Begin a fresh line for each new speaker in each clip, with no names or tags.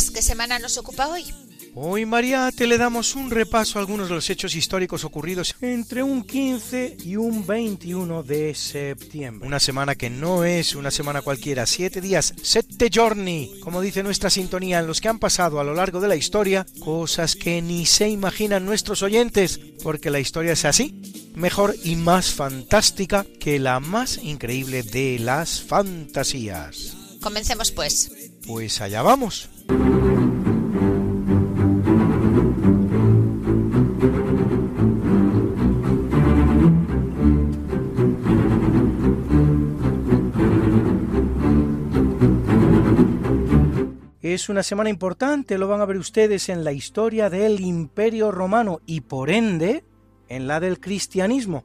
Luis, ¿qué semana nos ocupa hoy?
Hoy, Mariate, le damos un repaso a algunos de los hechos históricos ocurridos entre un 15 y un 21 de septiembre. Una semana que no es una semana cualquiera, siete días, sette giorni, como dice nuestra sintonía, en los que han pasado a lo largo de la historia cosas que ni se imaginan nuestros oyentes, porque la historia es así, mejor y más fantástica que la más increíble de las fantasías.
Comencemos pues.
Pues allá vamos. Es una semana importante, lo van a ver ustedes en la historia del Imperio Romano y por ende en la del cristianismo.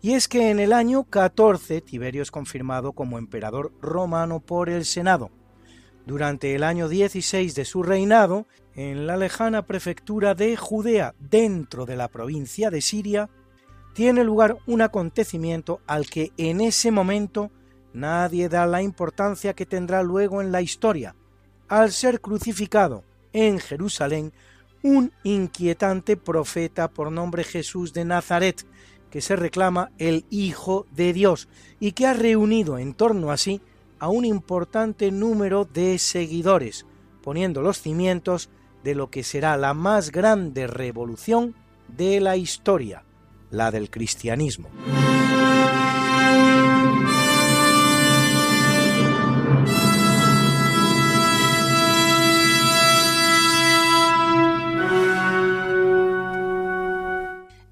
Y es que en el año 14 Tiberio es confirmado como emperador romano por el Senado. Durante el año 16 de su reinado, en la lejana prefectura de Judea, dentro de la provincia de Siria, tiene lugar un acontecimiento al que en ese momento nadie da la importancia que tendrá luego en la historia, al ser crucificado en Jerusalén un inquietante profeta por nombre Jesús de Nazaret, que se reclama el Hijo de Dios y que ha reunido en torno a sí a un importante número de seguidores, poniendo los cimientos de lo que será la más grande revolución de la historia, la del cristianismo.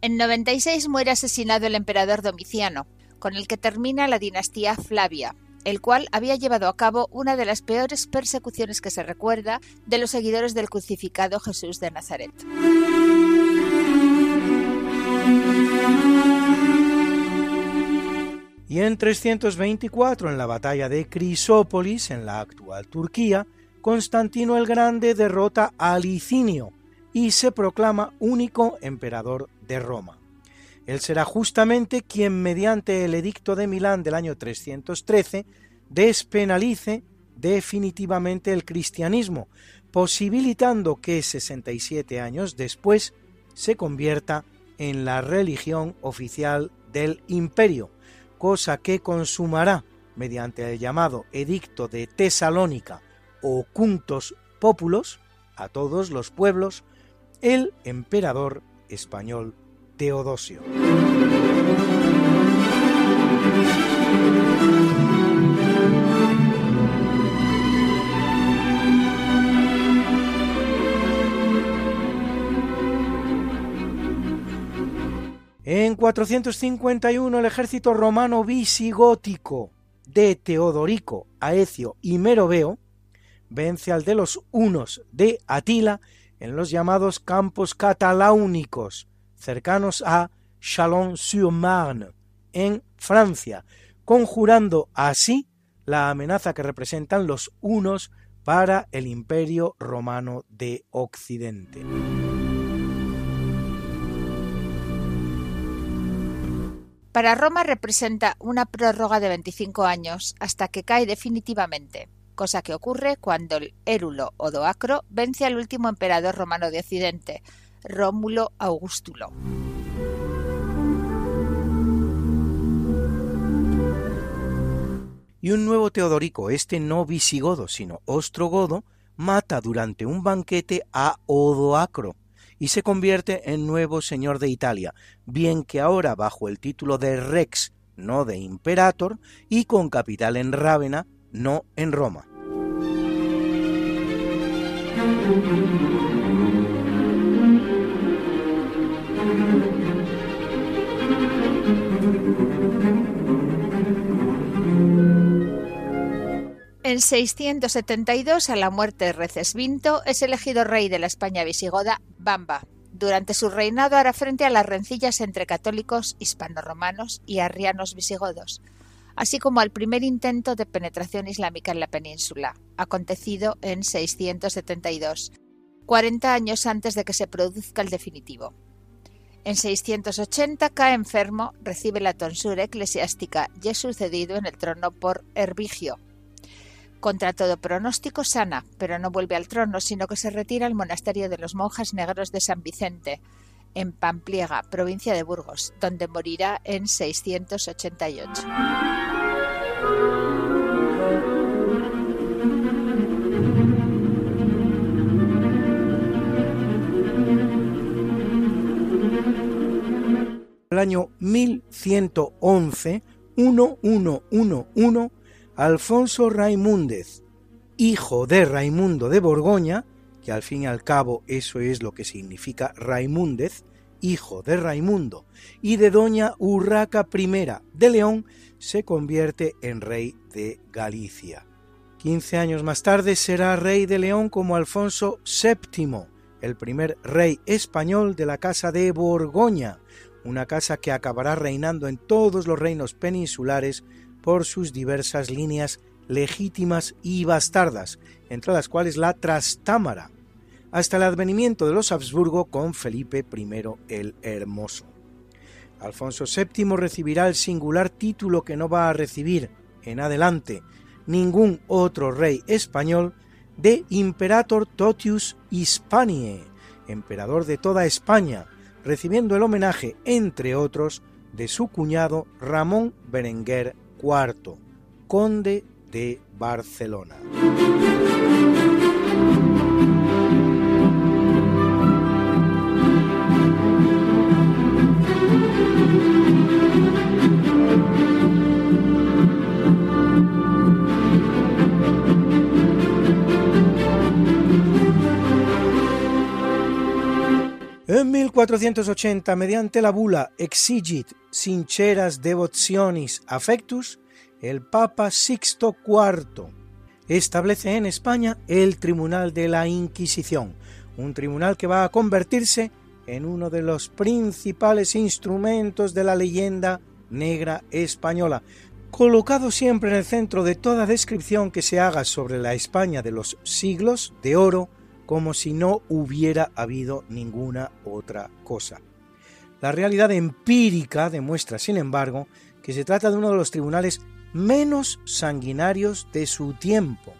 En 96 muere asesinado el emperador Domiciano, con el que termina la dinastía Flavia, el cual había llevado a cabo una de las peores persecuciones que se recuerda de los seguidores del crucificado Jesús de Nazaret.
Y en 324, en la batalla de Crisópolis, en la actual Turquía, Constantino el Grande derrota a Licinio y se proclama único emperador de Roma. Él será justamente quien, mediante el edicto de Milán del año 313, despenalice definitivamente el cristianismo, posibilitando que 67 años después se convierta en la religión oficial del imperio, cosa que consumará mediante el llamado Edicto de Tesalónica o Cuntos Populos a todos los pueblos el emperador español Teodosio. En 451 el ejército romano visigótico de Teodorico, Aecio y Meroveo vence al de los hunos de Atila en los llamados campos cataláunicos, cercanos a Chalon-sur-Marne, en Francia, conjurando así la amenaza que representan los hunos para el imperio romano de Occidente.
Para Roma representa una prórroga de 25 años hasta que cae definitivamente, cosa que ocurre cuando el Érulo Odoacro vence al último emperador romano de Occidente, Rómulo Augustulo.
y un nuevo Teodorico, este no visigodo, sino ostrogodo, mata durante un banquete a Odoacro y se convierte en nuevo señor de Italia, bien que ahora bajo el título de Rex, no de Imperator, y con capital en Rávena, no en Roma.
En 672, a la muerte de Recesvinto, es elegido rey de la España visigoda Bamba. Durante su reinado hará frente a las rencillas entre católicos hispanoromanos y arrianos visigodos, así como al primer intento de penetración islámica en la península, acontecido en 672, 40 años antes de que se produzca el definitivo. En 680 cae enfermo, recibe la tonsura eclesiástica y es sucedido en el trono por Herbigio, contra todo pronóstico sana, pero no vuelve al trono, sino que se retira al monasterio de los monjas negros de San Vicente, en Pampliega, provincia de Burgos, donde morirá en 688.
El año 1111, 1111, Alfonso Raimúndez, hijo de Raimundo de Borgoña, que al fin y al cabo eso es lo que significa Raimúndez, hijo de Raimundo, y de doña Urraca I de León, se convierte en rey de Galicia. Quince años más tarde será rey de León como Alfonso VII, el primer rey español de la Casa de Borgoña, una casa que acabará reinando en todos los reinos peninsulares por sus diversas líneas legítimas y bastardas, entre las cuales la Trastámara, hasta el advenimiento de los Habsburgo con Felipe I el Hermoso. Alfonso VII recibirá el singular título que no va a recibir en adelante ningún otro rey español de Imperator Totius Hispaniae, emperador de toda España, recibiendo el homenaje, entre otros, de su cuñado Ramón Berenguer IV, conde de Barcelona. En 1480, mediante la bula Exigit sinceras devotionis affectus, el Papa Sixto IV establece en España el Tribunal de la Inquisición, un tribunal que va a convertirse en uno de los principales instrumentos de la leyenda negra española, colocado siempre en el centro de toda descripción que se haga sobre la España de los siglos de oro, como si no hubiera habido ninguna otra cosa. La realidad empírica demuestra, sin embargo, que se trata de uno de los tribunales menos sanguinarios de su tiempo,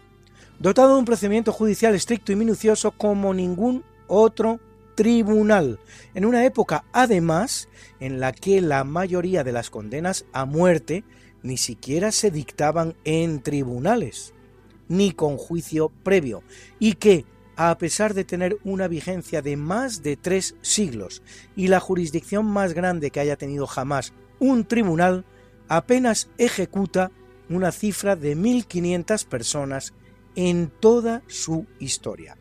dotado de un procedimiento judicial estricto y minucioso como ningún otro tribunal, en una época además en la que la mayoría de las condenas a muerte ni siquiera se dictaban en tribunales, ni con juicio previo, y que a pesar de tener una vigencia de más de tres siglos y la jurisdicción más grande que haya tenido jamás un tribunal, apenas ejecuta una cifra de 1.500 personas en toda su historia.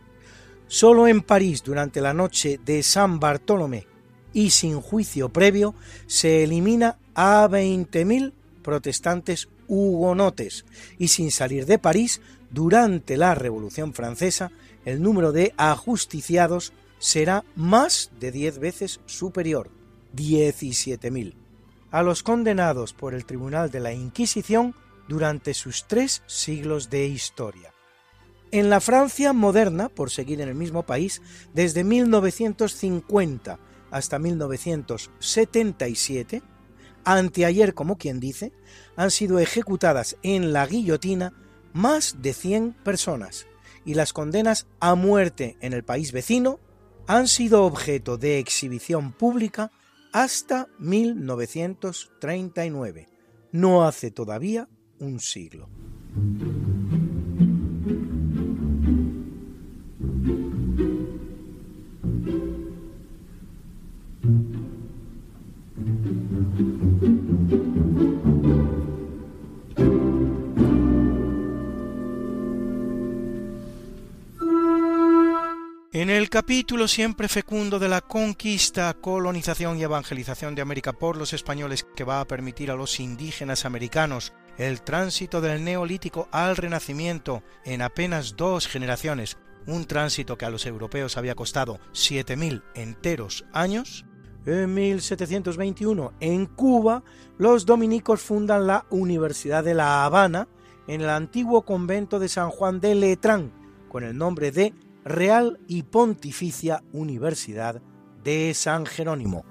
Solo en París, durante la noche de San Bartolomé y sin juicio previo, se elimina a 20.000 protestantes hugonotes y sin salir de París, durante la Revolución Francesa, el número de ajusticiados será más de 10 veces superior, 17.000, a los condenados por el Tribunal de la Inquisición durante sus tres siglos de historia. En la Francia moderna, por seguir en el mismo país, desde 1950 hasta 1977, anteayer como quien dice, han sido ejecutadas en la guillotina más de 100 personas, y las condenas a muerte en el país vecino han sido objeto de exhibición pública hasta 1939, no hace todavía un siglo. En el capítulo siempre fecundo de la conquista, colonización y evangelización de América por los españoles que va a permitir a los indígenas americanos el tránsito del neolítico al renacimiento en apenas dos generaciones, un tránsito que a los europeos había costado 7.000 enteros años, en 1721 en Cuba los dominicos fundan la Universidad de La Habana en el antiguo convento de San Juan de Letrán con el nombre de Real y Pontificia Universidad de San Jerónimo.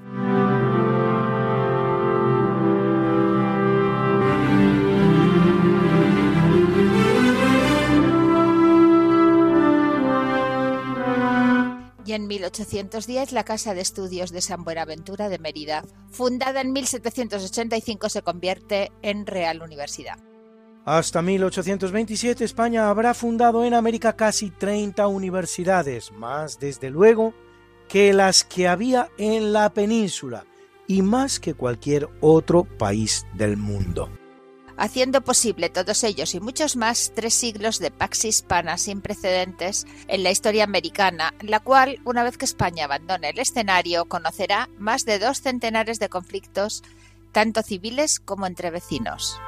y en 1810 la Casa de Estudios de San Buenaventura de Mérida, fundada en 1785, se convierte en Real Universidad.
Hasta 1827 España habrá fundado en América casi 30 universidades, más desde luego que las que había en la península y más que cualquier otro país del mundo.
Haciendo posible todos ellos y muchos más tres siglos de pax hispana sin precedentes en la historia americana, la cual, una vez que España abandone el escenario, conocerá más de dos centenares de conflictos, tanto civiles como entre vecinos.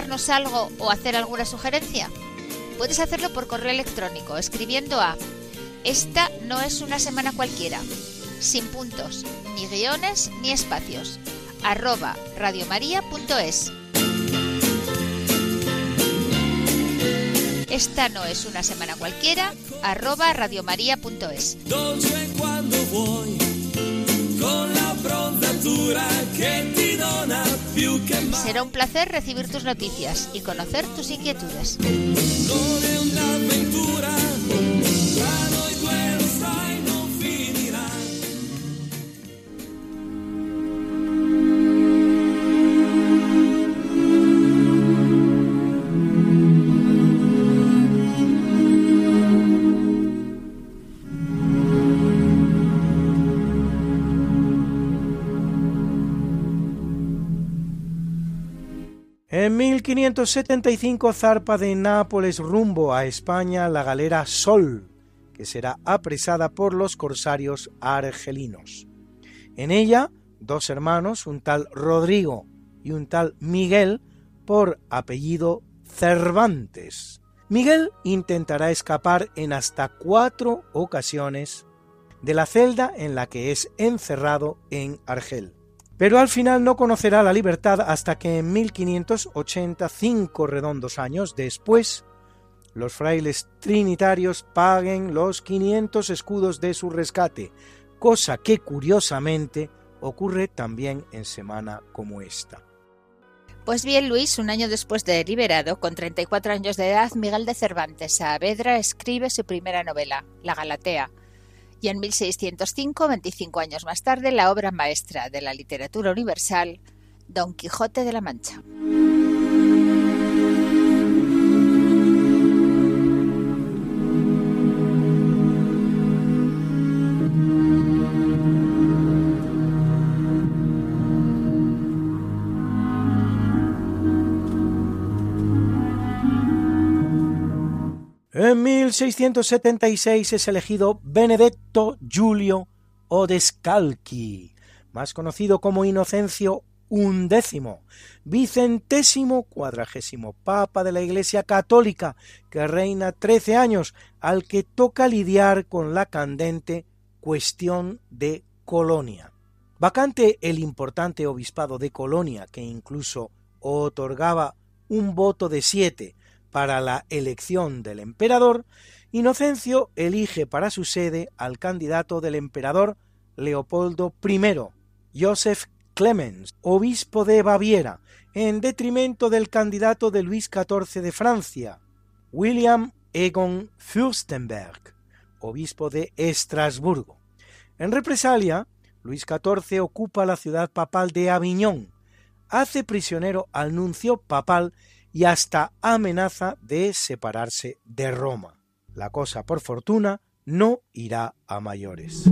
Contarnos algo o hacer alguna sugerencia? Puedes hacerlo por correo electrónico escribiendo a Esta no es una semana cualquiera, sin puntos, ni guiones ni espacios, arroba radiomaria.es. Esta no es una semana cualquiera, arroba radiomaria.es. Será un placer recibir tus noticias y conocer tus inquietudes.
En 1575 zarpa de Nápoles rumbo a España la galera Sol, que será apresada por los corsarios argelinos. En ella, dos hermanos, un tal Rodrigo y un tal Miguel, por apellido Cervantes. Miguel intentará escapar en hasta cuatro ocasiones de la celda en la que es encerrado en Argel pero al final no conocerá la libertad hasta que en 1585 redondos años después los frailes trinitarios paguen los 500 escudos de su rescate, cosa que curiosamente ocurre también en semana como esta.
Pues bien, Luis, un año después de liberado, con 34 años de edad, Miguel de Cervantes Saavedra escribe su primera novela, La Galatea, y en 1605, 25 años más tarde, la obra maestra de la literatura universal, Don Quijote de la Mancha.
1676 es elegido Benedetto Giulio Odescalchi, más conocido como Inocencio undécimo, vicentésimo cuadragésimo papa de la Iglesia Católica, que reina trece años, al que toca lidiar con la candente cuestión de Colonia. Vacante el importante obispado de Colonia, que incluso otorgaba un voto de siete para la elección del emperador, Inocencio elige para su sede al candidato del emperador Leopoldo I, Joseph Clemens, obispo de Baviera, en detrimento del candidato de Luis XIV de Francia, William Egon Fürstenberg, obispo de Estrasburgo. En represalia, Luis XIV ocupa la ciudad papal de Aviñón, hace prisionero al nuncio papal y hasta amenaza de separarse de Roma. La cosa, por fortuna, no irá a mayores.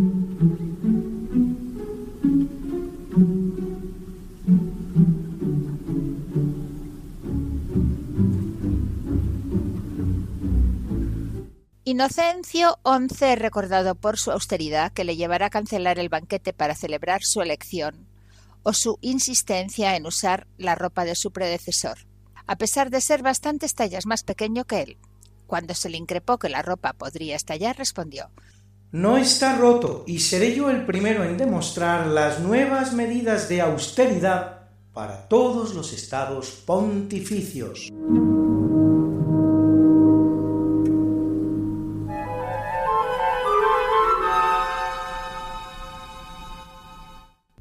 Inocencio XI recordado por su austeridad que le llevará a cancelar el banquete para celebrar su elección, o su insistencia en usar la ropa de su predecesor, a pesar de ser bastantes tallas más pequeño que él. Cuando se le increpó que la ropa podría estallar, respondió
No está roto y seré yo el primero en demostrar las nuevas medidas de austeridad para todos los estados pontificios.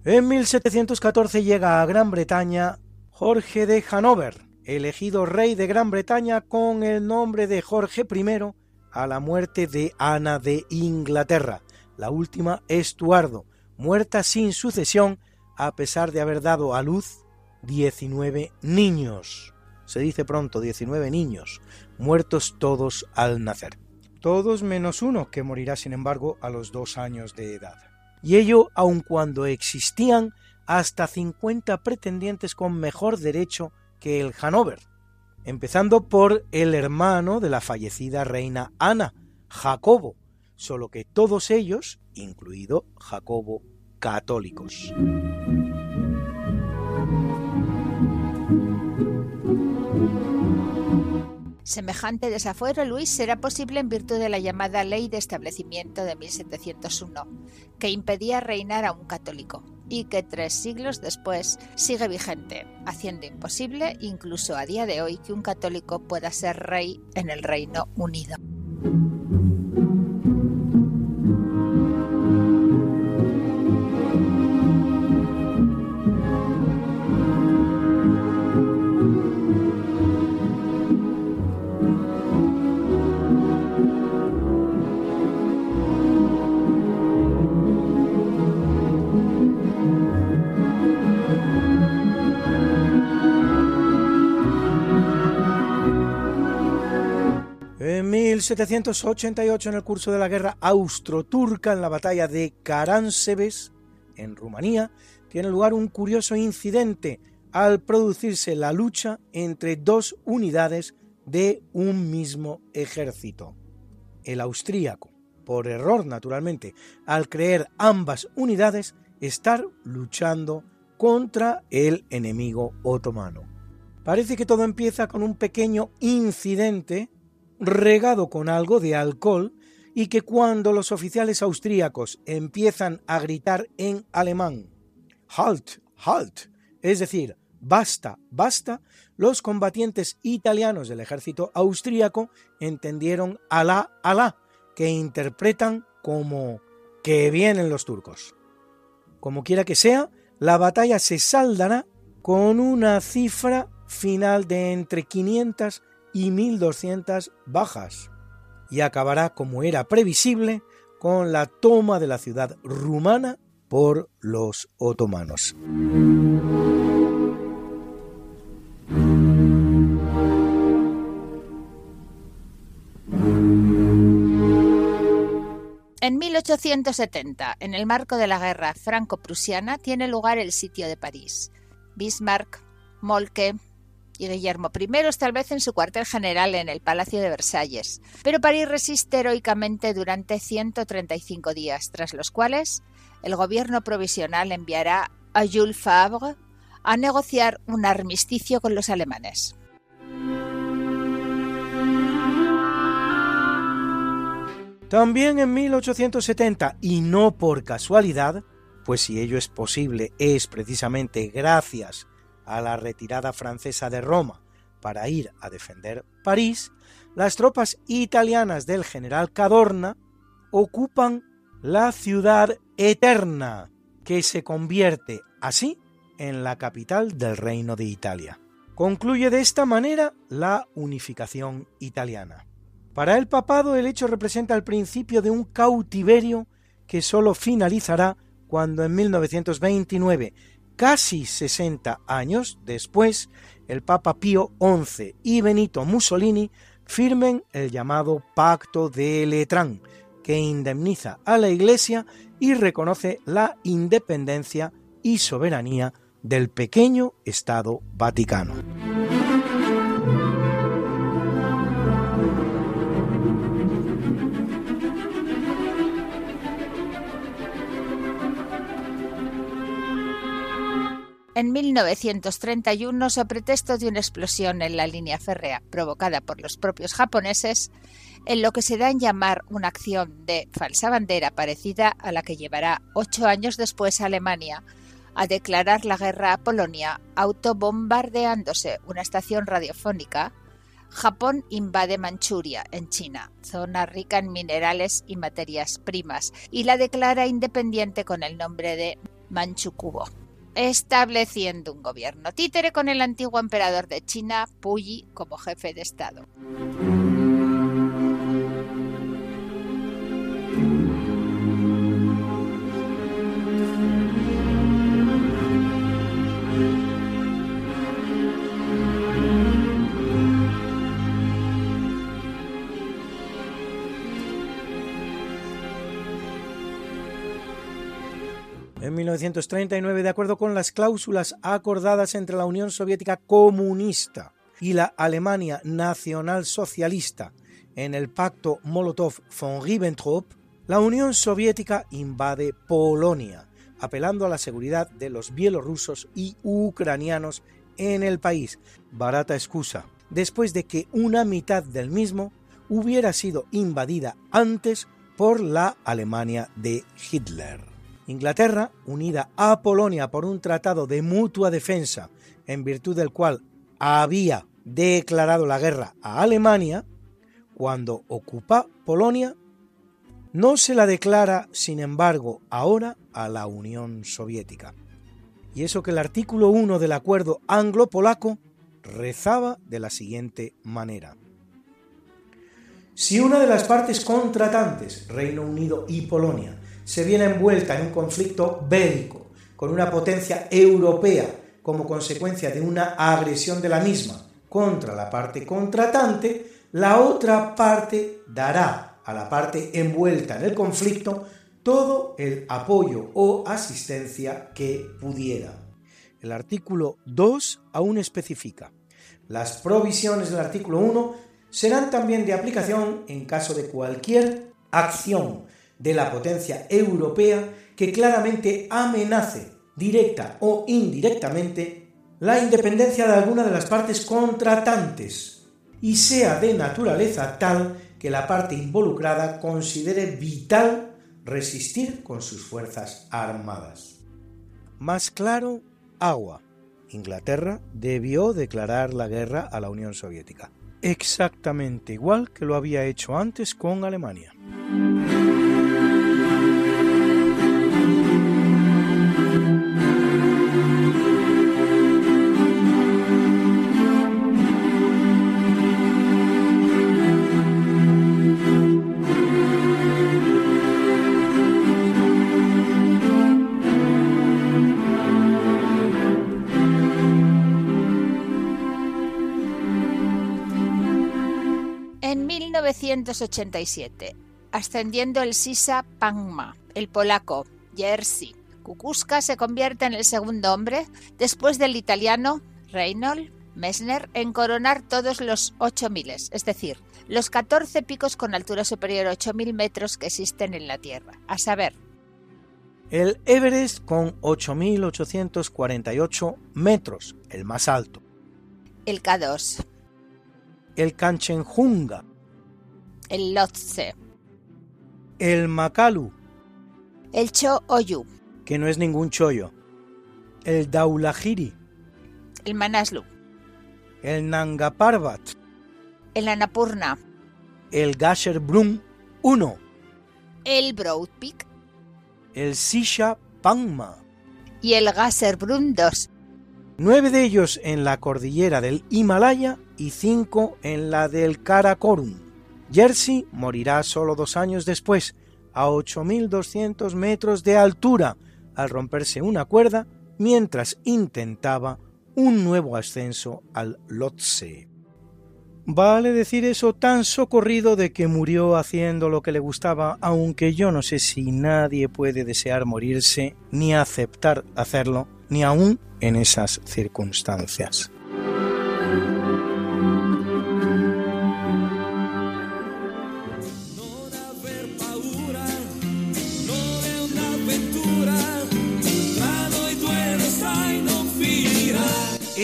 En 1714 llega a Gran Bretaña Jorge de Hanover, elegido rey de Gran Bretaña con el nombre de Jorge I a la muerte de Ana de Inglaterra, la última Estuardo, muerta sin sucesión a pesar de haber dado a luz 19 niños. Se dice pronto 19 niños, muertos todos al nacer. Todos menos uno, que morirá sin embargo a los dos años de edad y ello aun cuando existían hasta 50 pretendientes con mejor derecho que el Hanover, empezando por el hermano de la fallecida reina Ana, Jacobo, solo que todos ellos, incluido Jacobo, católicos.
Semejante desafuero, Luis, será posible en virtud de la llamada Ley de Establecimiento de 1701, que impedía reinar a un católico y que tres siglos después sigue vigente, haciendo imposible, incluso a día de hoy, que un católico pueda ser rey en el Reino Unido.
1788, en el curso de la guerra austro-turca, en la batalla de Caránsebes, en Rumanía, tiene lugar un curioso incidente al producirse la lucha entre dos unidades de un mismo ejército. El austríaco, por error naturalmente, al creer ambas unidades, estar luchando contra el enemigo otomano. Parece que todo empieza con un pequeño incidente regado con algo de alcohol y que cuando los oficiales austríacos empiezan a gritar en alemán Halt, halt, es decir, basta, basta, los combatientes italianos del ejército austríaco entendieron alá, alá, que interpretan como que vienen los turcos. Como quiera que sea, la batalla se saldará con una cifra final de entre 500 y 1.200 bajas, y acabará, como era previsible, con la toma de la ciudad rumana por los otomanos.
En 1870, en el marco de la guerra franco-prusiana, tiene lugar el sitio de París. Bismarck, Molke y Guillermo I tal vez en su cuartel general en el Palacio de Versalles, pero París resiste heroicamente durante 135 días, tras los cuales el gobierno provisional enviará a Jules Favre a negociar un armisticio con los alemanes.
También en 1870, y no por casualidad, pues si ello es posible es precisamente gracias a la retirada francesa de Roma para ir a defender París, las tropas italianas del general Cadorna ocupan la ciudad eterna, que se convierte así en la capital del reino de Italia. Concluye de esta manera la unificación italiana. Para el papado el hecho representa el principio de un cautiverio que sólo finalizará cuando en 1929, casi 60 años después, el Papa Pío XI y Benito Mussolini firmen el llamado Pacto de Letrán, que indemniza a la Iglesia y reconoce la independencia y soberanía del pequeño Estado Vaticano.
En 1931 a pretexto de una explosión en la línea férrea provocada por los propios japoneses, en lo que se da en llamar una acción de falsa bandera parecida a la que llevará ocho años después Alemania a declarar la guerra a Polonia autobombardeándose una estación radiofónica, Japón invade Manchuria, en China, zona rica en minerales y materias primas, y la declara independiente con el nombre de Manchukuo estableciendo un gobierno títere con el antiguo emperador de China, Puyi, como jefe de Estado.
1939, de acuerdo con las cláusulas acordadas entre la Unión Soviética comunista y la Alemania nacional socialista en el pacto Molotov-von Ribbentrop, la Unión Soviética invade Polonia, apelando a la seguridad de los bielorrusos y ucranianos en el país, barata excusa, después de que una mitad del mismo hubiera sido invadida antes por la Alemania de Hitler. Inglaterra, unida a Polonia por un tratado de mutua defensa, en virtud del cual había declarado la guerra a Alemania, cuando ocupa Polonia, no se la declara, sin embargo, ahora a la Unión Soviética. Y eso que el artículo 1 del acuerdo anglo-polaco rezaba de la siguiente manera. Si una de las partes contratantes, Reino Unido y Polonia, se viene envuelta en un conflicto bélico con una potencia europea como consecuencia de una agresión de la misma contra la parte contratante, la otra parte dará a la parte envuelta en el conflicto todo el apoyo o asistencia que pudiera. El artículo 2 aún especifica. Las provisiones del artículo 1 serán también de aplicación en caso de cualquier acción de la potencia europea que claramente amenace, directa o indirectamente, la independencia de alguna de las partes contratantes y sea de naturaleza tal que la parte involucrada considere vital resistir con sus fuerzas armadas. Más claro, agua. Inglaterra debió declarar la guerra a la Unión Soviética, exactamente igual que lo había hecho antes con Alemania.
1987, ascendiendo el Sisa Pangma, el polaco Jerzy Kukuska se convierte en el segundo hombre, después del italiano Reinhold Messner, en coronar todos los 8000, es decir, los 14 picos con altura superior a 8000 metros que existen en la Tierra, a saber,
El Everest con 8.848 metros, el más alto.
El K2.
El Kanchenjunga.
El Lhotse.
El Makalu.
El Cho Oyu.
Que no es ningún chollo. El Daulahiri.
El Manaslu.
El Nanga Parbat.
El Annapurna.
El Gasherbrum 1.
El Broad Peak.
El Sisha Pangma.
Y el Gasherbrum 2.
Nueve de ellos en la cordillera del Himalaya y cinco en la del Karakorum. Jersey morirá solo dos años después, a 8.200 metros de altura, al romperse una cuerda mientras intentaba un nuevo ascenso al Lhotse. Vale decir eso tan socorrido de que murió haciendo lo que le gustaba, aunque yo no sé si nadie puede desear morirse ni aceptar hacerlo, ni aún en esas circunstancias.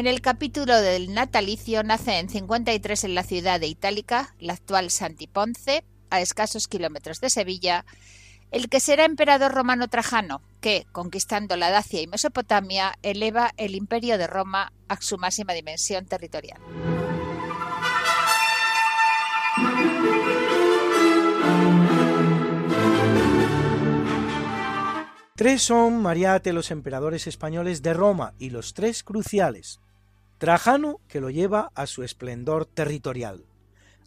En el capítulo del natalicio nace en 53 en la ciudad de Itálica, la actual Santiponce, a escasos kilómetros de Sevilla, el que será emperador romano Trajano, que, conquistando la Dacia y Mesopotamia, eleva el imperio de Roma a su máxima dimensión territorial.
Tres son Mariate los emperadores españoles de Roma y los tres cruciales. Trajano, que lo lleva a su esplendor territorial.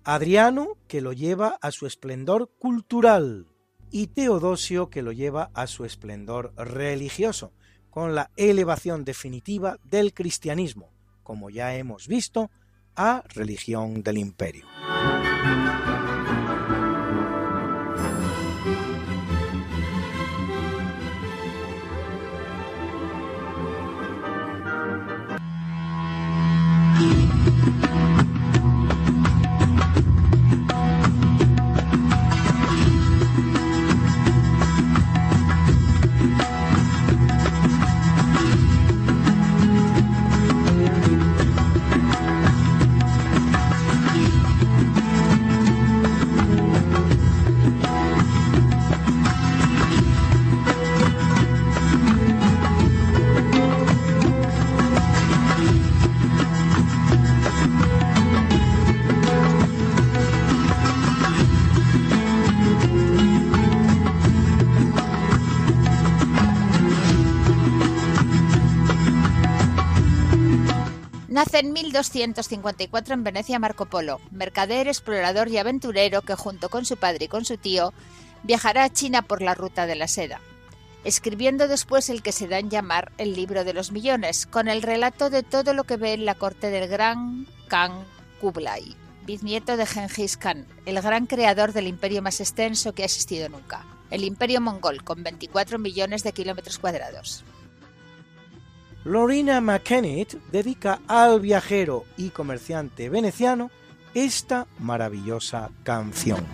Adriano, que lo lleva a su esplendor cultural. Y Teodosio, que lo lleva a su esplendor religioso, con la elevación definitiva del cristianismo, como ya hemos visto, a religión del imperio.
En 1254 en Venecia Marco Polo, mercader, explorador y aventurero que junto con su padre y con su tío viajará a China por la ruta de la seda, escribiendo después el que se da en llamar el libro de los millones, con el relato de todo lo que ve en la corte del gran Khan Kublai, bisnieto de Genghis Khan, el gran creador del imperio más extenso que ha existido nunca, el imperio mongol, con 24 millones de kilómetros cuadrados.
Lorena McKennitt dedica al viajero y comerciante veneciano esta maravillosa canción.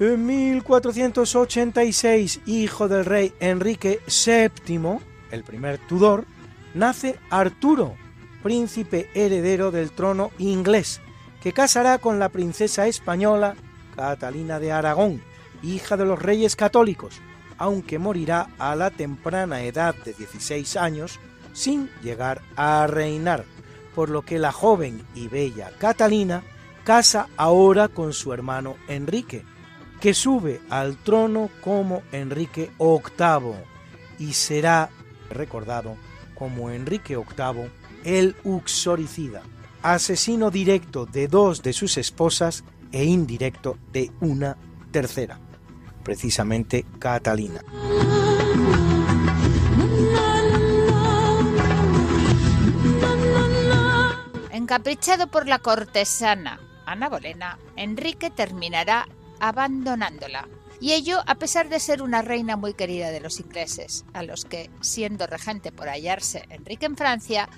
En 1486, hijo del rey Enrique VII, el primer Tudor, nace Arturo, príncipe heredero del trono inglés, que casará con la princesa española Catalina de Aragón, hija de los reyes católicos, aunque morirá a la temprana edad de 16 años sin llegar a reinar, por lo que la joven y bella Catalina casa ahora con su hermano Enrique, que sube al trono como Enrique VIII y será recordado como Enrique VIII el Uxoricida, asesino directo de dos de sus esposas e indirecto de una tercera, precisamente Catalina.
Encaprichado por la cortesana Ana Bolena, Enrique terminará abandonándola. Y ello a pesar de ser una reina muy querida de los ingleses, a los que, siendo regente por hallarse Enrique en Francia,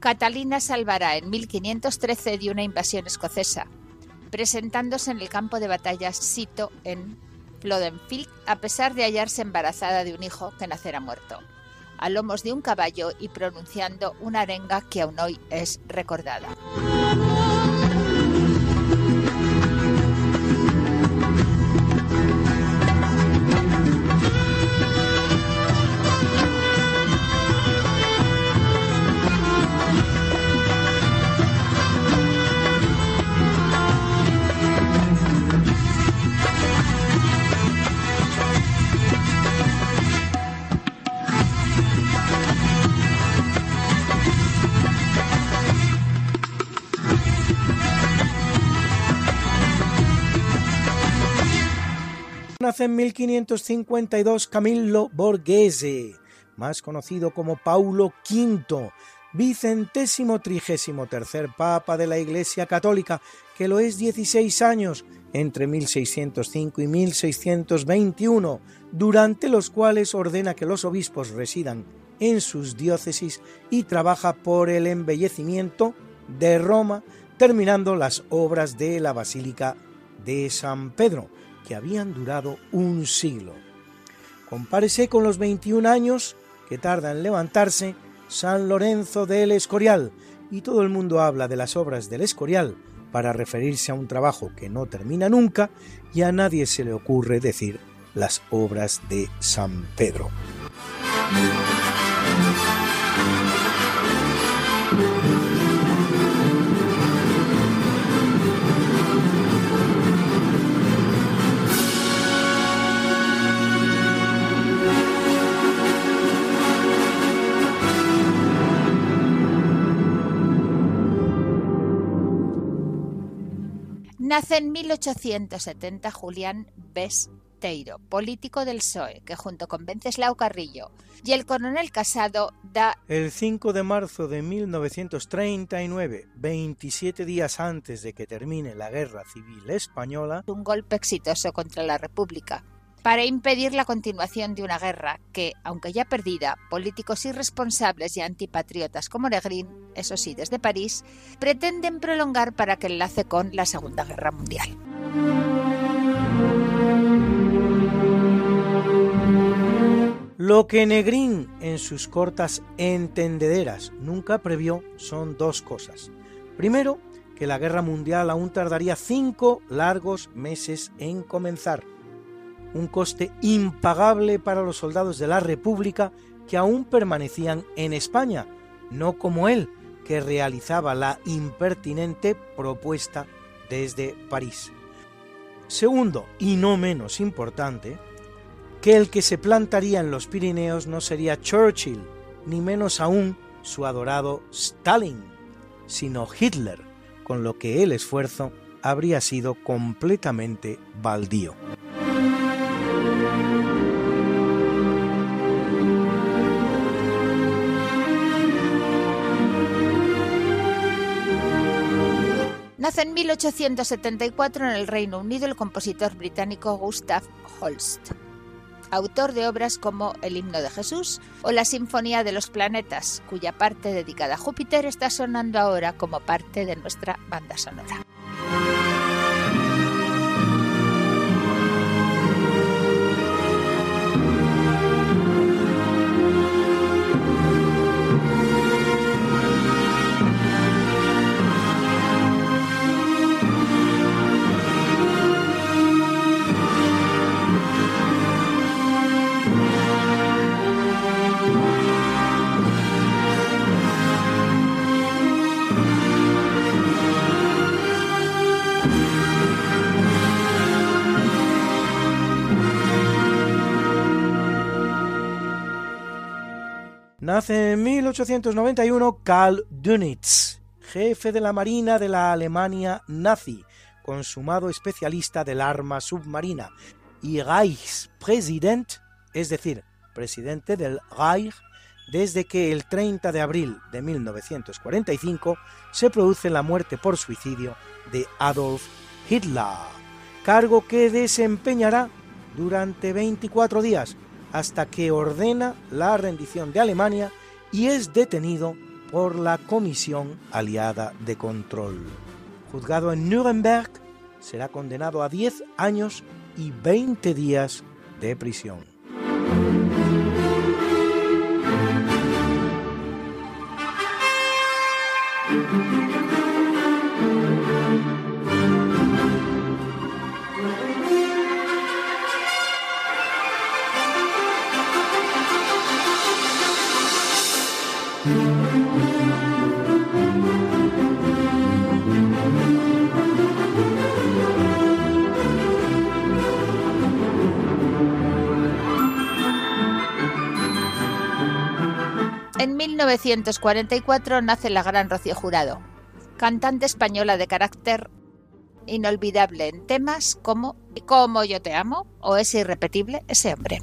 Catalina salvará en 1513 de una invasión escocesa, presentándose en el campo de batalla Sito en Flodenfield, a pesar de hallarse embarazada de un hijo que nacerá muerto, a lomos de un caballo y pronunciando una arenga que aún hoy es recordada.
En 1552 Camillo Borghese, más conocido como Paulo V, vicentésimo trigésimo tercer papa de la Iglesia Católica, que lo es 16 años, entre 1605 y 1621, durante los cuales ordena que los obispos residan en sus diócesis y trabaja por el embellecimiento de Roma, terminando las obras de la Basílica de San Pedro, que habían durado un siglo. Compárese con los 21 años que tarda en levantarse San Lorenzo del Escorial, y todo el mundo habla de las obras del Escorial para referirse a un trabajo que no termina nunca y a nadie se le ocurre decir las obras de San Pedro.
Nace en 1870 Julián Besteiro, político del PSOE, que junto con Venceslao Carrillo y el coronel Casado da...
El 5 de marzo de 1939, 27 días antes de que termine la Guerra Civil Española,
un golpe exitoso contra la República, para impedir la continuación de una guerra que, aunque ya perdida, políticos irresponsables y antipatriotas como Negrín, eso sí, desde París, pretenden prolongar para que enlace con la Segunda Guerra Mundial.
Lo que Negrín en sus cortas entendederas nunca previó son dos cosas. Primero, que la guerra mundial aún tardaría cinco largos meses en comenzar un coste impagable para los soldados de la República que aún permanecían en España, no como él, que realizaba la impertinente propuesta desde París. Segundo, y no menos importante, que el que se plantaría en los Pirineos no sería Churchill, ni menos aún su adorado Stalin, sino Hitler, con lo que el esfuerzo habría sido completamente baldío.
En 1874 en el Reino Unido el compositor británico Gustav Holst, autor de obras como El himno de Jesús o la Sinfonía de los Planetas, cuya parte dedicada a Júpiter está sonando ahora como parte de nuestra banda sonora.
Nace en 1891 Karl Dönitz, jefe de la Marina de la Alemania nazi, consumado especialista del arma submarina, y Reichspräsident, es decir, presidente del Reich, desde que el 30 de abril de 1945 se produce la muerte por suicidio de Adolf Hitler, cargo que desempeñará durante 24 días hasta que ordena la rendición de Alemania y es detenido por la Comisión Aliada de Control. Juzgado en Nuremberg, será condenado a 10 años y 20 días de prisión.
1944 nace la gran Rocío Jurado, cantante española de carácter inolvidable en temas como Como yo te amo o Es irrepetible ese hombre.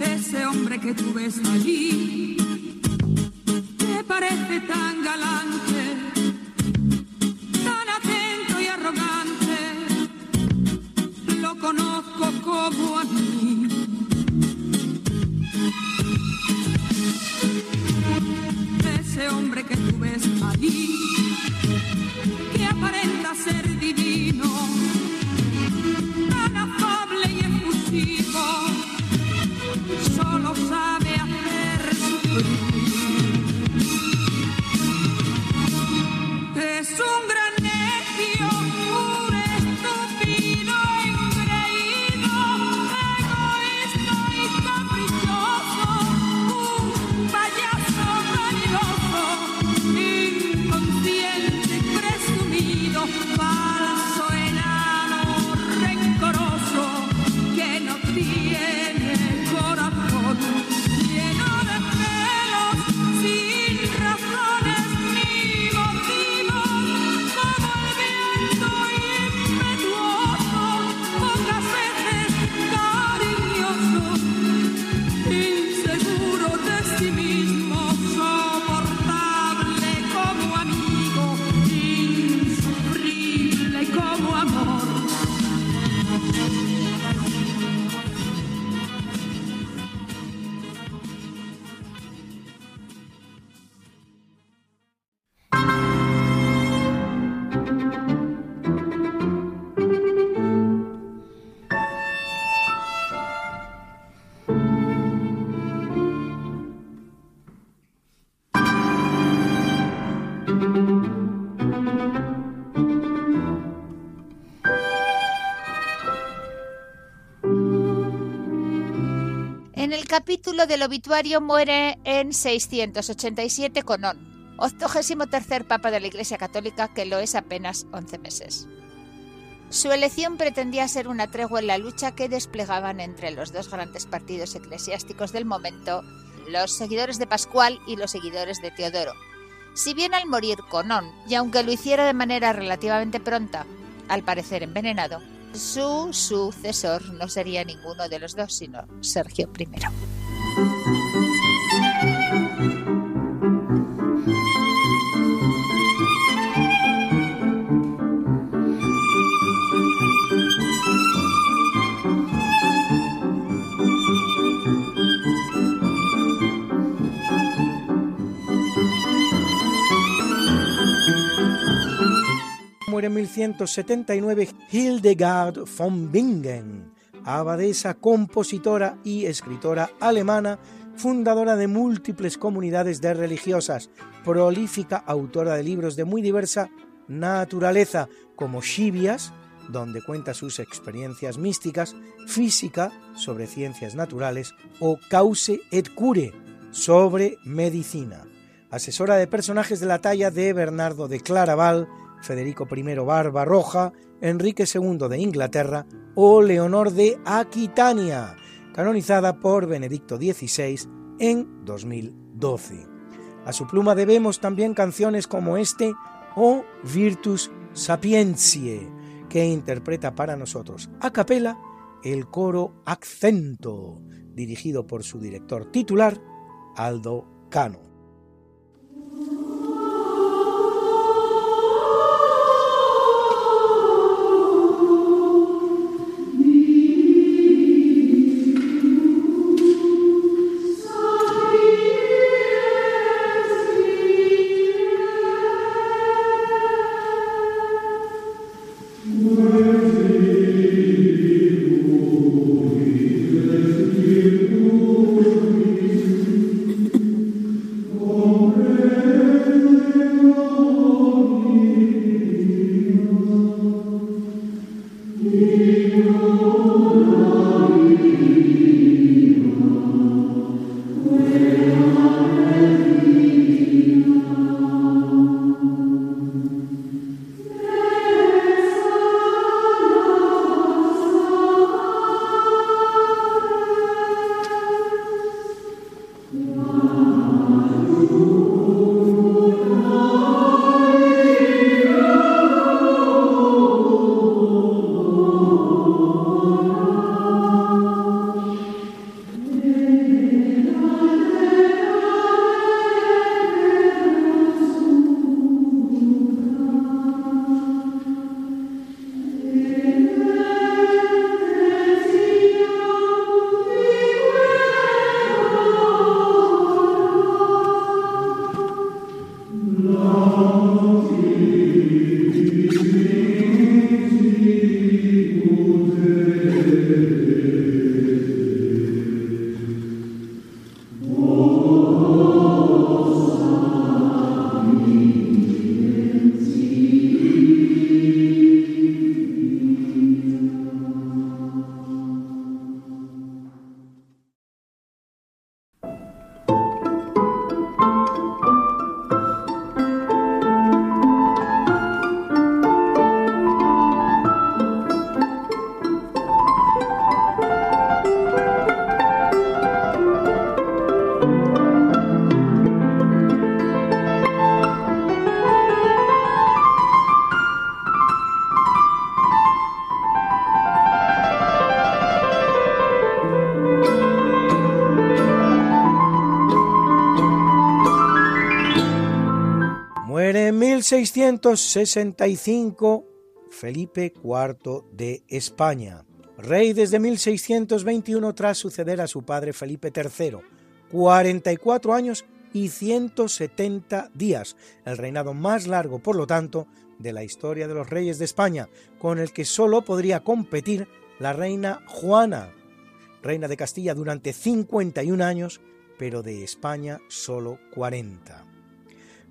Ese hombre que tú ves allí te parece tan galante, conozco como a mí. Ese hombre que tú ves allí, que aparenta ser divino, tan afable y efusivo solo sabe hacer sufrir. Es un gran
capítulo del obituario muere en 687 Conón, octogésimo tercer papa de la Iglesia Católica, que lo es apenas 11 meses. Su elección pretendía ser una tregua en la lucha que desplegaban entre los dos grandes partidos eclesiásticos del momento, los seguidores de Pascual y los seguidores de Teodoro. Si bien al morir Conón, y aunque lo hiciera de manera relativamente pronta, al parecer envenenado, su sucesor no sería ninguno de los dos, sino Sergio I.
Muere en 1179 Hildegard von Bingen, abadesa, compositora y escritora alemana, fundadora de múltiples comunidades de religiosas, prolífica autora de libros de muy diversa naturaleza, como Shibias, donde cuenta sus experiencias místicas, física, sobre ciencias naturales, o Cause et Cure, sobre medicina. Asesora de personajes de la talla de Bernardo de Claraval, Federico I Barbarroja, Enrique II de Inglaterra o Leonor de Aquitania, canonizada por Benedicto XVI en 2012. A su pluma debemos también canciones como este o Virtus Sapientiae, que interpreta para nosotros a capela el coro Accento, dirigido por su director titular, Aldo Cano. 1665 Felipe IV de España, rey desde 1621 tras suceder a su padre Felipe III, 44 años y 170 días, el reinado más largo, por lo tanto, de la historia de los reyes de España, con el que solo podría competir la reina Juana, reina de Castilla durante 51 años, pero de España solo 40.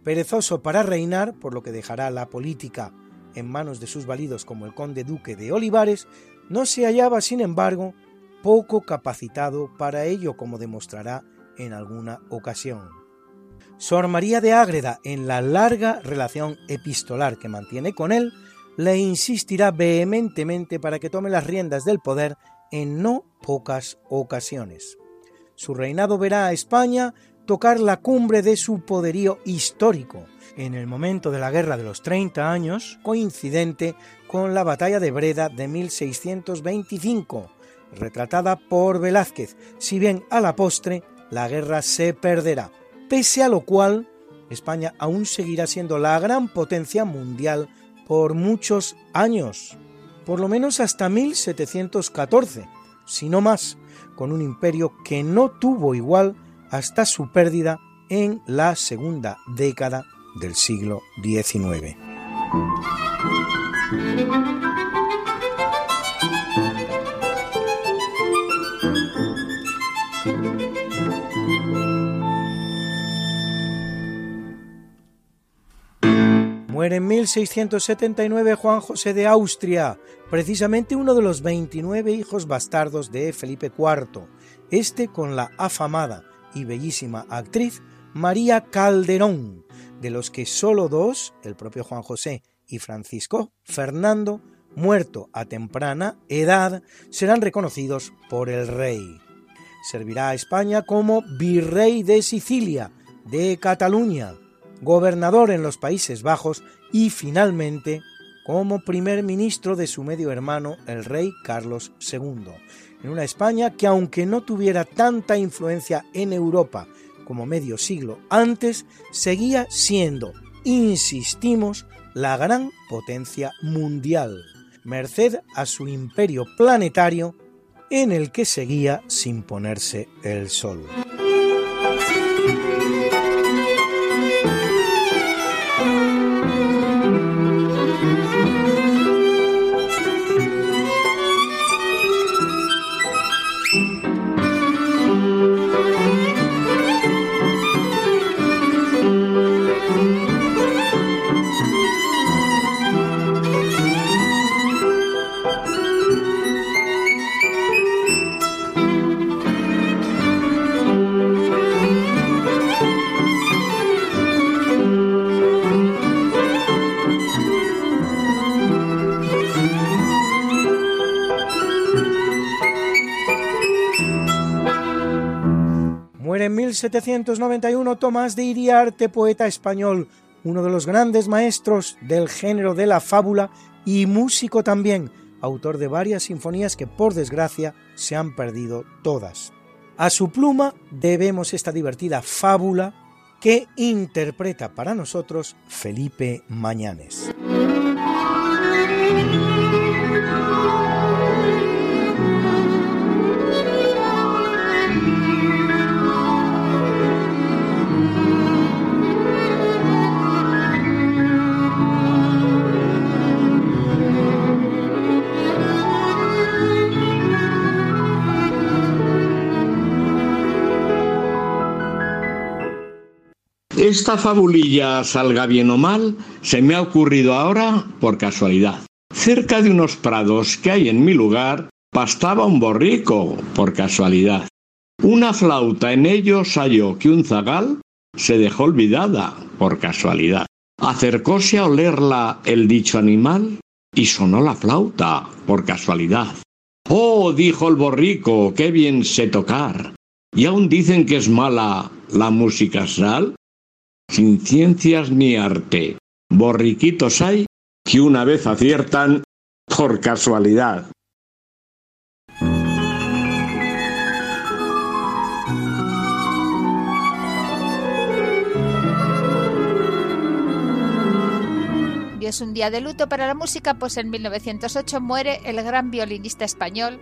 Perezoso para reinar, por lo que dejará la política en manos de sus validos como el conde duque de Olivares, no se hallaba, sin embargo, poco capacitado para ello, como demostrará en alguna ocasión. Sor María de Ágreda, en la larga relación epistolar que mantiene con él, le insistirá vehementemente para que tome las riendas del poder en no pocas ocasiones. Su reinado verá a España tocar la cumbre de su poderío histórico, en el momento de la Guerra de los 30 años, coincidente con la Batalla de Breda de 1625, retratada por Velázquez, si bien a la postre la guerra se perderá, pese a lo cual España aún seguirá siendo la gran potencia mundial por muchos años, por lo menos hasta 1714, si no más, con un imperio que no tuvo igual hasta su pérdida en la segunda década del siglo XIX. Muere en 1679 Juan José de Austria, precisamente uno de los 29 hijos bastardos de Felipe IV, este con la afamada y bellísima actriz María Calderón, de los que solo dos, el propio Juan José y Francisco Fernando, muerto a temprana edad, serán reconocidos por el rey. Servirá a España como virrey de Sicilia, de Cataluña, gobernador en los Países Bajos y finalmente como primer ministro de su medio hermano el rey Carlos II, en una España que aunque no tuviera tanta influencia en Europa como medio siglo antes, seguía siendo, insistimos, la gran potencia mundial, merced a su imperio planetario en el que seguía sin ponerse el sol. 1791 Tomás de Iriarte, poeta español, uno de los grandes maestros del género de la fábula y músico también, autor de varias sinfonías que por desgracia se han perdido todas. A su pluma debemos esta divertida fábula que interpreta para nosotros Felipe Mañanes.
Esta fabulilla, salga bien o mal, se me ha ocurrido ahora por casualidad. Cerca de unos prados que hay en mi lugar, pastaba un borrico, por casualidad. Una flauta en ellos halló que un zagal se dejó olvidada, por casualidad. Acercóse a olerla el dicho animal y sonó la flauta, por casualidad. Oh, dijo el borrico, qué bien sé tocar. Y aún dicen que es mala la música sal sin ciencias ni arte. Borriquitos hay que una vez aciertan por casualidad.
Y es un día de luto para la música, pues en 1908 muere el gran violinista español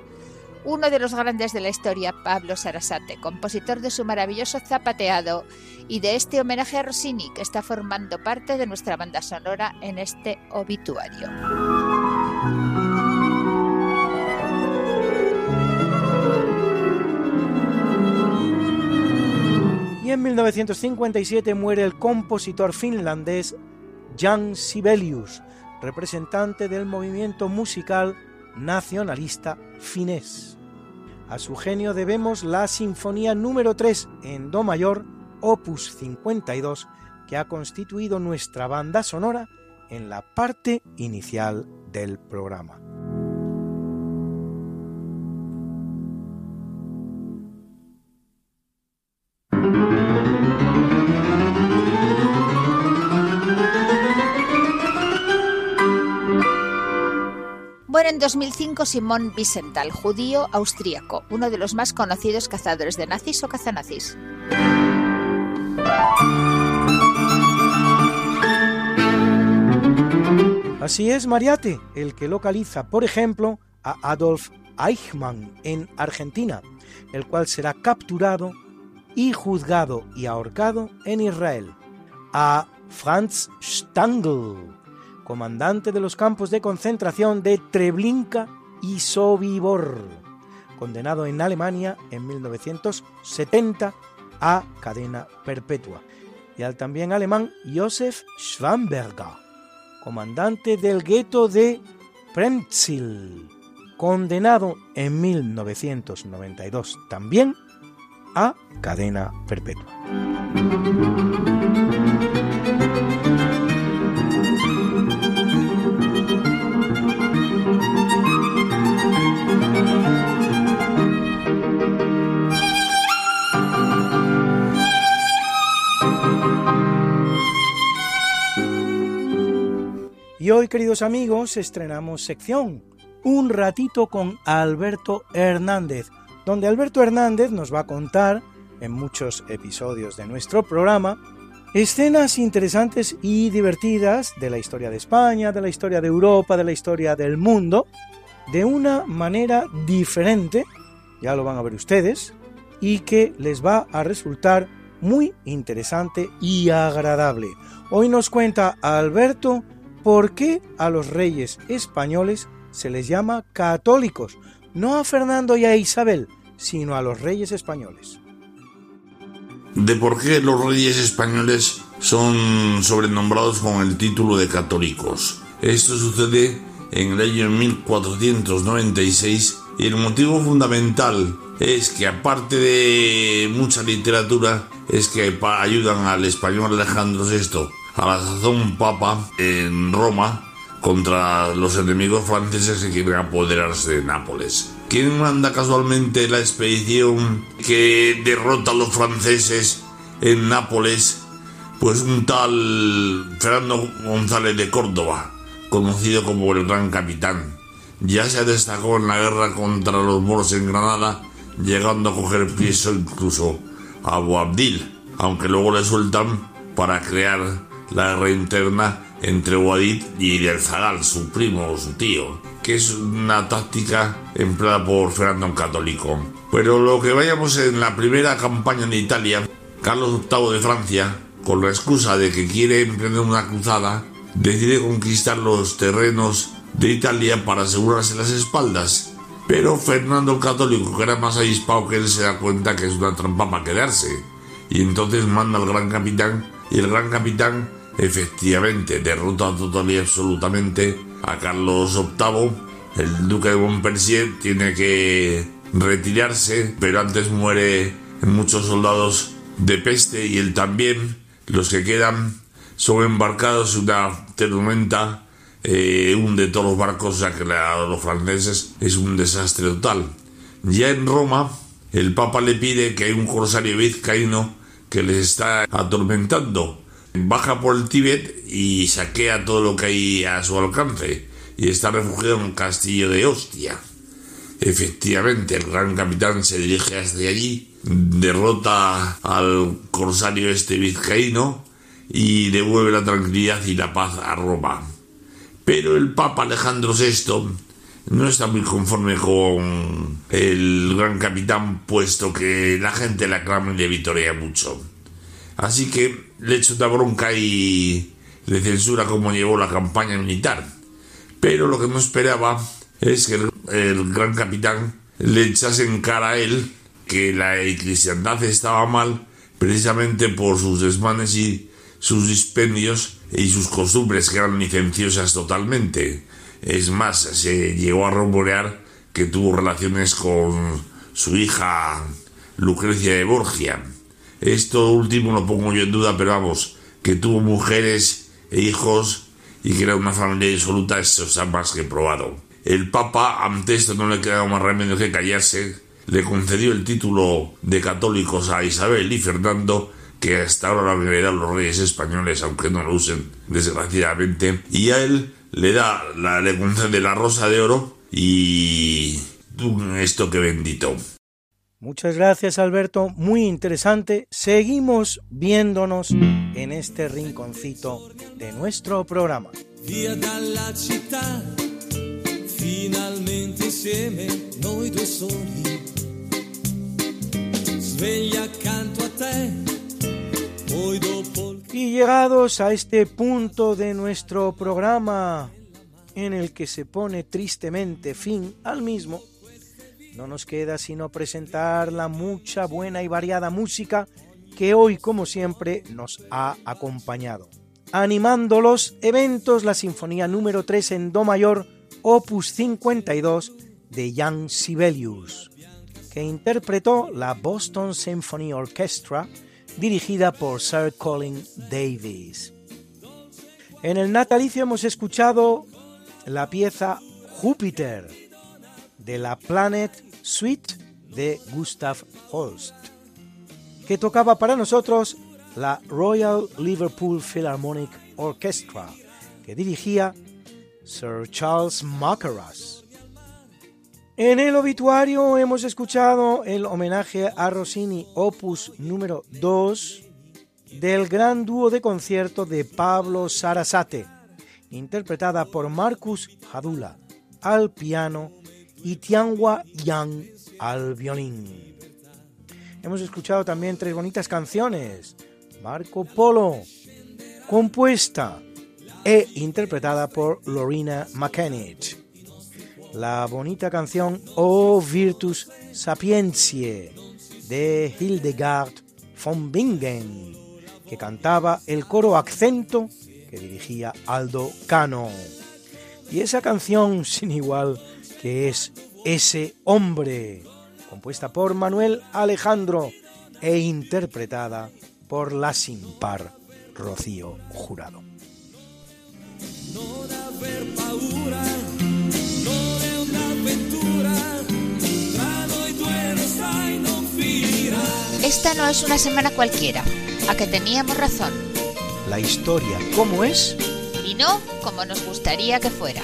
uno de los grandes de la historia, Pablo Sarasate, compositor de su maravilloso zapateado y de este homenaje a Rossini que está formando parte de nuestra banda sonora en este obituario.
Y en 1957 muere el compositor finlandés Jan Sibelius, representante del movimiento musical nacionalista finés. A su genio debemos la Sinfonía número 3 en Do mayor, opus 52, que ha constituido nuestra banda sonora en la parte inicial del programa.
Muere en 2005 Simón Wiesenthal, judío austríaco, uno de los más conocidos cazadores de nazis o cazanazis.
Así es Mariate, el que localiza, por ejemplo, a Adolf Eichmann en Argentina, el cual será capturado y juzgado y ahorcado en Israel, a Franz Stangl, comandante de los campos de concentración de Treblinka y Sobibor, condenado en Alemania en 1970 a cadena perpetua, y al también alemán Josef Schwamberger, comandante del gueto de Premzil, condenado en 1992 también a cadena perpetua. Y hoy, queridos amigos, estrenamos sección, un ratito con Alberto Hernández, donde Alberto Hernández nos va a contar, en muchos episodios de nuestro programa, escenas interesantes y divertidas de la historia de España, de la historia de Europa, de la historia del mundo, de una manera diferente, ya lo van a ver ustedes, y que les va a resultar muy interesante y agradable. Hoy nos cuenta Alberto por qué a los reyes españoles se les llama católicos, no a Fernando y a Isabel, sino a los reyes españoles.
De por qué los reyes españoles son sobrenombrados con el título de católicos. Esto sucede en el año 1496 y el motivo fundamental es que aparte de mucha literatura es que ayudan al español Alejandro VI, a la sazón papa en Roma, contra los enemigos franceses que quieren apoderarse de Nápoles. ¿Quién manda casualmente la expedición que derrota a los franceses en Nápoles? Pues un tal Fernando González de Córdoba, conocido como el Gran Capitán. Ya se destacó en la guerra contra los moros en Granada, llegando a coger piso incluso a Boabdil, aunque luego le sueltan para crear la guerra interna entre Guadid y el Zagal, su primo o su tío, que es una táctica empleada por Fernando el Católico. Pero lo que vayamos en la primera campaña en Italia, Carlos VIII de Francia, con la excusa de que quiere emprender una cruzada, decide conquistar los terrenos de Italia para asegurarse las espaldas. Pero Fernando el Católico, que era más avispado que él, se da cuenta que es una trampa para quedarse. Y entonces manda al gran capitán, y el gran capitán efectivamente derrota total y absolutamente a Carlos VIII. El duque de Montpensier tiene que retirarse, pero antes muere muchos soldados de peste y él también. Los que quedan son embarcados en una tormenta, eh, hunde todos los barcos, o sea que a los franceses es un desastre total. Ya en Roma, el Papa le pide que hay un corsario vizcaíno que les está atormentando baja por el Tíbet y saquea todo lo que hay a su alcance y está refugiado en un castillo de Ostia. Efectivamente, el gran capitán se dirige hacia allí, derrota al corsario este vizcaíno y devuelve la tranquilidad y la paz a Roma. Pero el Papa Alejandro VI no está muy conforme con el gran capitán, puesto que la gente le aclama y le vitorea mucho. Así que le echa una bronca y le censura cómo llevó la campaña militar. Pero lo que no esperaba es que el, gran capitán le echase en cara a él que la cristiandad estaba mal precisamente por sus desmanes y sus dispendios y sus costumbres que eran licenciosas totalmente. Es más, se llegó a rumorear que tuvo relaciones con su hija Lucrecia de Borgia esto último lo pongo yo en duda, pero vamos, que tuvo mujeres e hijos y que era una familia disoluta, eso está más que probado. El Papa, ante esto no le quedaba más remedio que callarse, le concedió el título de católicos a Isabel y Fernando, que hasta ahora lo heredado los reyes españoles, aunque no lo usen, desgraciadamente, y a él le da, la, le concede la rosa de oro y esto que bendito.
Muchas gracias Alberto, muy interesante. Seguimos viéndonos en este rinconcito de nuestro programa.
Via dalla città, finalmente insieme noi due soli. Sveglia accanto a te, poi dopo...
Y llegados a este punto de nuestro programa en el que se pone tristemente fin al mismo, no nos queda sino presentar la mucha buena y variada música que hoy, como siempre, nos ha acompañado. Animando los eventos, la Sinfonía número 3 en Do mayor, opus 52 de Jan Sibelius, que interpretó la Boston Symphony Orchestra dirigida por Sir Colin Davis. En el natalicio hemos escuchado la pieza Júpiter de la Planet Suite de Gustav Holst, que tocaba para nosotros la Royal Liverpool Philharmonic Orchestra, que dirigía Sir Charles Mackerras. En el obituario hemos escuchado el homenaje a Rossini, opus número 2 del gran dúo de concierto de Pablo Sarasate, interpretada por Marcus Hadula al piano y Tianhua Yang al violín. Hemos escuchado también tres bonitas canciones. Marco Polo, compuesta e interpretada por Lorena McKennitt. La bonita canción O Virtus Sapientiae de Hildegard von Bingen, que cantaba el coro Accento que dirigía Aldo Cano. Y esa canción sin igual que es Ese hombre, compuesta por Manuel Alejandro e interpretada por la sin par Rocío Jurado.
Esta no es una semana cualquiera, a que teníamos razón.
La historia, ¿cómo es?
Y no como nos gustaría que fuera.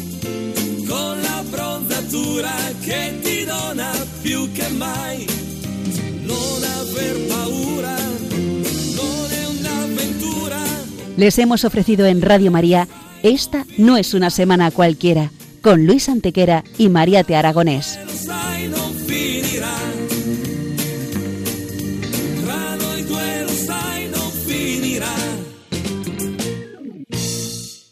Bronzatura che ti dona più che mai. Non aver paura, non è un'avventura.
Les hemos ofrecido en Radio María Esta no es una semana cualquiera, con Luis Antequera y Mariate Aragonés.